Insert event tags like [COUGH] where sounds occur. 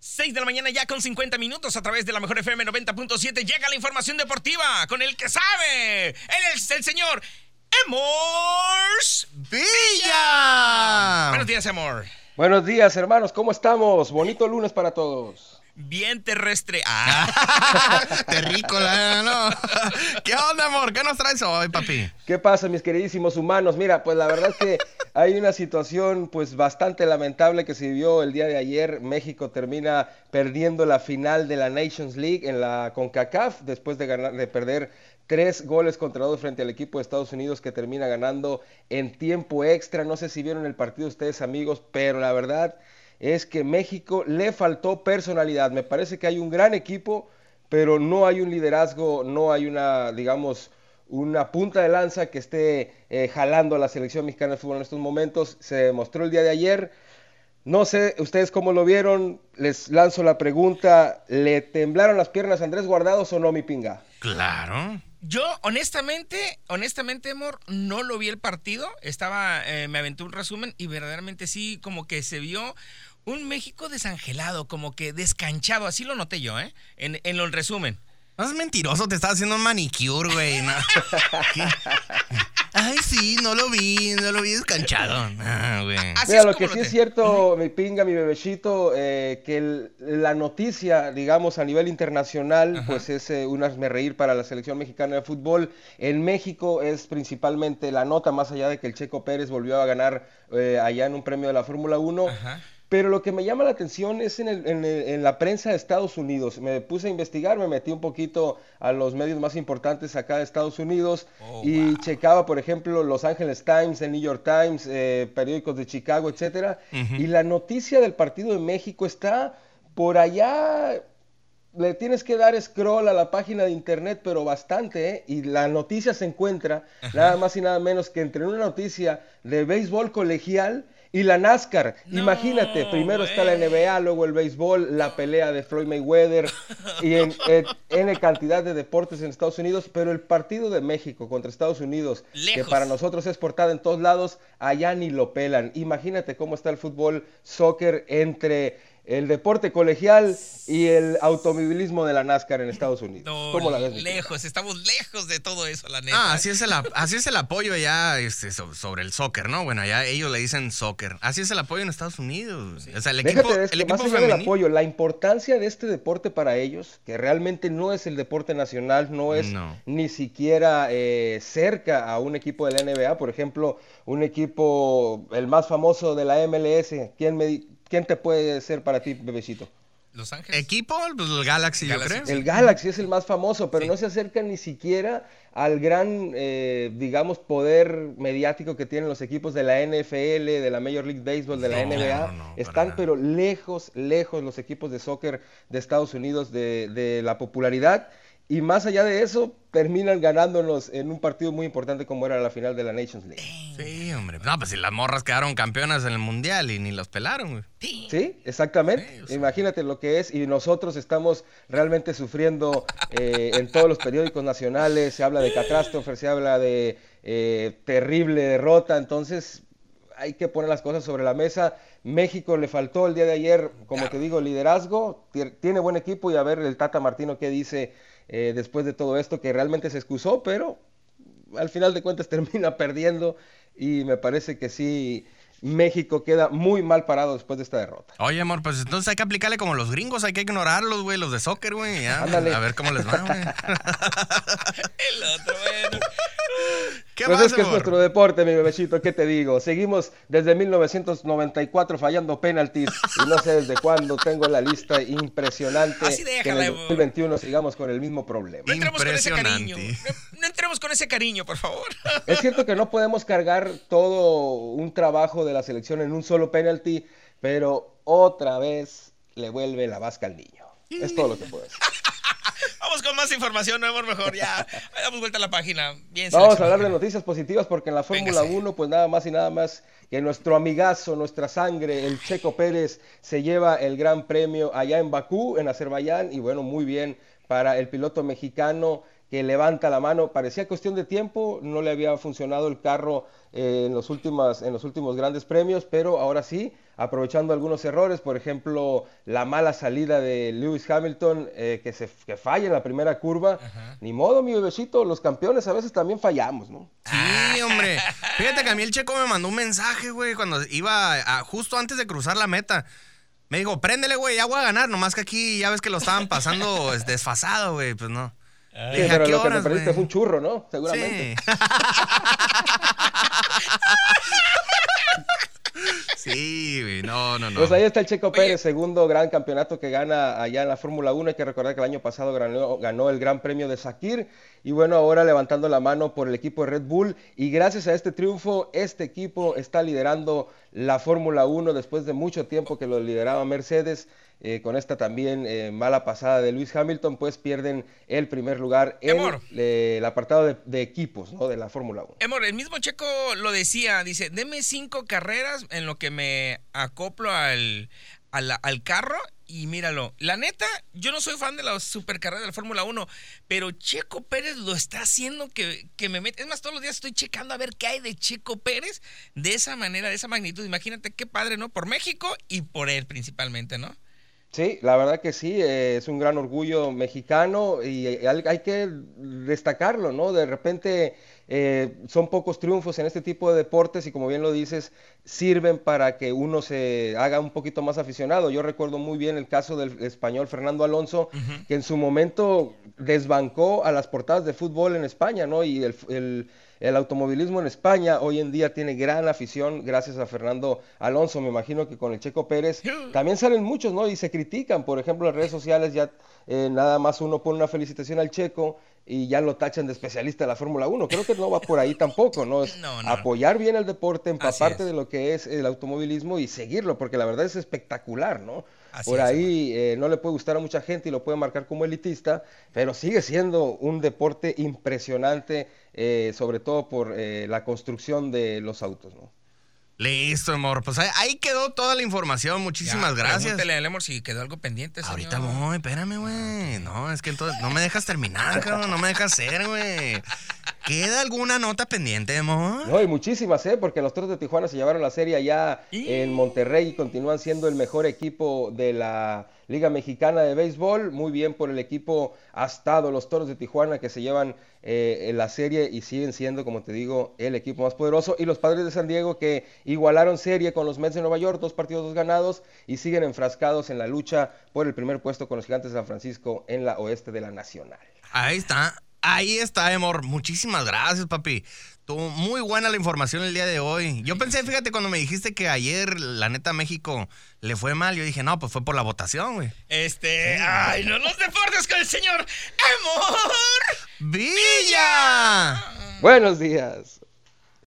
6 de la mañana ya con 50 minutos a través de la mejor FM 90.7 llega la información deportiva con el que sabe. Él es el señor Emors Villa. Buenos días, Amor. Buenos días, hermanos, ¿cómo estamos? Bonito lunes para todos. Bien terrestre. Ah. [LAUGHS] Terrícola, ¿no? ¿Qué onda, amor? ¿Qué nos traes hoy, papi? ¿Qué pasa, mis queridísimos humanos? Mira, pues la verdad es que hay una situación pues bastante lamentable que se vivió el día de ayer. México termina perdiendo la final de la Nations League en la CONCACAF después de, ganar, de perder tres goles contra dos frente al equipo de Estados Unidos que termina ganando en tiempo extra. No sé si vieron el partido ustedes, amigos, pero la verdad es que México le faltó personalidad. Me parece que hay un gran equipo, pero no hay un liderazgo, no hay una, digamos, una punta de lanza que esté eh, jalando a la selección mexicana de fútbol en estos momentos. Se demostró el día de ayer. No sé ustedes cómo lo vieron. Les lanzo la pregunta. ¿Le temblaron las piernas a Andrés Guardados o no, mi pinga? Claro. Yo, honestamente, honestamente, amor, no lo vi el partido. Estaba, eh, me aventé un resumen y verdaderamente sí, como que se vio un México desangelado, como que descanchado, así lo noté yo, ¿eh? En, en el resumen. No es mentiroso, te estaba haciendo un manicure, güey. ¿no? [LAUGHS] Ay, sí, no lo vi, no lo vi descanchado. Ah, güey. Así Mira, lo que lo sí te- es cierto, mi pinga, mi bebecito, eh, que el- la noticia, digamos, a nivel internacional, pues es eh, un hazme reír para la selección mexicana de fútbol. En México es principalmente la nota, más allá de que el Checo Pérez volvió a ganar eh, allá en un premio de la Fórmula 1. Ajá. Pero lo que me llama la atención es en, el- en el- en la prensa de Estados Unidos. Me puse a investigar, me metí un poquito a los medios más importantes acá de Estados Unidos Oh, y wow. checaba, por ejemplo, Los Angeles Times, el New York Times, eh, periódicos de Chicago, etcétera. Y la noticia del partido de México está por allá. Le tienes que dar scroll a la página de internet, pero bastante, ¿eh? Y la noticia se encuentra nada más y nada menos que entre una noticia de béisbol colegial y la NASCAR. No, Imagínate, primero está la. NBA, luego el béisbol, la pelea de Floyd Mayweather [LAUGHS] y en, cantidad de deportes en Estados Unidos, pero el partido de México contra Estados Unidos, que para nosotros es portada en todos lados, allá ni lo pelan. Imagínate cómo está el fútbol, soccer entre el deporte colegial y el automovilismo de la NASCAR en Estados Unidos. No, ¿Cómo la ves? mi lejos, estamos lejos de todo eso, la neta. Ah, así es el, así es el apoyo ya este, so- sobre el soccer, ¿no? Bueno, ya ellos le dicen soccer. Así es el apoyo en Estados Unidos. O sea, el Déjate equipo, de esto, el más equipo allá del femenil. apoyo, la importancia de este deporte para ellos, que realmente no es el deporte nacional, no es No. ni siquiera eh, cerca a un equipo de la NBA, por ejemplo, un equipo, el más famoso de la MLS, ¿quién, me, quién te puede ser para ti, bebecito? Los Ángeles. Equipo, pues el Galaxy, Galaxy, yo creo. El Galaxy es el más famoso, pero Sí. no se acerca ni siquiera al gran, eh, digamos, poder mediático que tienen los equipos de la NFL, de la Major League Baseball, de la NBA. no, no, para Están, pero lejos, lejos los equipos de soccer de Estados Unidos de, de la popularidad. Y más allá de eso, terminan ganándonos en un partido muy importante como era la final de la Nations League. Sí, hombre. No, pues si las morras quedaron campeonas en el mundial y ni los pelaron, güey. Sí. Exactamente. Sí, o sea. Imagínate lo que es y nosotros estamos realmente sufriendo eh, en todos los periódicos nacionales. Se habla de catástrofe, se habla de eh, terrible derrota. Entonces hay que poner las cosas sobre la mesa. México le faltó el día de ayer, como te digo, liderazgo. Tie- Tiene buen equipo y a ver el Tata Martino qué dice eh, después de todo esto, que realmente se excusó, pero al final de cuentas [LAUGHS] termina perdiendo y me parece que sí, México queda muy mal parado después de esta derrota. Oye, amor, pues entonces hay que aplicarle como los gringos, hay que ignorarlos, güey, los de soccer, güey. A ver cómo les va, güey. [LAUGHS] El otro, bueno. ¿Qué pues más, es que es amor? nuestro deporte, mi bebecito, ¿qué te digo? Seguimos desde 1994 fallando penaltis y no sé desde cuándo tengo la lista impresionante Así que en déjala, el Evo. 2021 sigamos con el mismo problema. No entremos con ese cariño. No, no entremos con ese cariño, por favor. Es cierto que no podemos cargar todo un trabajo de la selección en un solo penalti, pero otra vez le vuelve la vasca al niño. Es todo lo que puedo decir. Más información, no amor, mejor. Ya, [LAUGHS] damos vuelta a la página. Bien, Vamos a hablar de noticias positivas porque en la Fórmula Véngase. 1, pues nada más y nada más que nuestro amigazo, nuestra sangre, el Checo Pérez, se lleva el gran premio allá en Bakú, en Azerbaiyán, y bueno, muy bien para el piloto mexicano que levanta la mano. Parecía cuestión de tiempo, no le había funcionado el carro eh, en, los últimos, en los últimos grandes premios, pero ahora sí, aprovechando algunos errores, por ejemplo, la mala salida de Lewis Hamilton, eh, que, se, que falla en la primera curva. Ni modo, mi bebecito, los campeones a veces también fallamos, ¿no? Sí, hombre. [LAUGHS] Fíjate que a mí el checo me mandó un mensaje, güey, cuando iba justo antes de cruzar la meta. Me dijo, préndele, güey, ya voy a ganar. Nomás que aquí ya ves que lo estaban pasando [LAUGHS] desfasado, güey. Pues no. Sí, pero lo que te perdiste fue un churro, ¿no? Seguramente. Sí. [LAUGHS] Sí, güey, no, no, no. Pues ahí está el Checo Pérez, segundo gran campeonato que gana allá en la Fórmula 1. Hay que recordar que el año pasado ganó, ganó, el Gran Premio de Sakir y bueno, ahora levantando la mano por el equipo de Red Bull. Y gracias a este triunfo, este equipo está liderando la Fórmula 1 después de mucho tiempo que lo lideraba Mercedes. Eh, con esta también eh, mala pasada de Luis Hamilton, pues pierden el primer lugar en el apartado de, equipos ¿no? de la Fórmula 1. Amor, el mismo Checo lo decía, dice, deme cinco carreras en lo que me acoplo al, al, carro y míralo. La neta, yo no soy fan de la supercarrera de la Fórmula 1, pero Checo Pérez lo está haciendo que, que me mete. Es más, todos los días estoy checando a ver qué hay de Checo Pérez de esa manera, de esa magnitud. Imagínate qué padre, ¿no? Por México y por él principalmente, ¿no? Sí, la verdad que sí, eh, es un gran orgullo mexicano y hay, que destacarlo, ¿no? De repente eh, son pocos triunfos en este tipo de deportes y como bien lo dices, sirven para que uno se haga un poquito más aficionado. Yo recuerdo muy bien el caso del español Fernando Alonso, que en su momento desbancó a las portadas de fútbol en España, ¿no? Y el el automovilismo en España hoy en día tiene gran afición gracias a Fernando Alonso. Me imagino que con el Checo Pérez también salen muchos, ¿no? Y se critican, por ejemplo, en redes sociales ya eh, nada más uno pone una felicitación al Checo y ya lo tachan de especialista de la Fórmula 1. Creo que no va por ahí tampoco, ¿no? Es [LAUGHS] apoyar bien el deporte, empaparte de lo que es el automovilismo y seguirlo, porque la verdad es espectacular, ¿no? Por ahí eh, no le puede gustar a mucha gente y lo puede marcar como elitista, pero sigue siendo un deporte impresionante eh, sobre todo por eh, la construcción de los autos, ¿no? Listo, amor. Pues ahí, quedó toda la información. Muchísimas gracias. Pregúntele a amor si quedó algo pendiente, señor. Ahorita voy, espérame, güey. No, es que entonces no me dejas terminar, cabrón. No me dejas ser, güey. ¿Queda alguna nota pendiente, amor? No, y muchísimas, ¿eh? Porque los Toros de Tijuana se llevaron la serie allá en Monterrey y continúan siendo el mejor equipo de la Liga Mexicana de Béisbol. Muy bien por el equipo ha estado los Toros de Tijuana que se llevan eh, en la serie y siguen siendo, como te digo, el equipo más poderoso. Y los Padres de San Diego que igualaron serie con los Mets de Nueva York, dos partidos, dos ganados y siguen enfrascados en la lucha por el primer puesto con los Gigantes de San Francisco en la oeste de la Nacional. Ahí está. Ahí está, amor. Muchísimas gracias, papi. Tuvo muy buena la información el día de hoy. Yo pensé, fíjate, cuando me dijiste que ayer, la neta, México le fue mal, yo dije, no, pues fue por la votación, güey. Este. ¡Ay, no los deportes con el señor Amor Villa! Buenos días.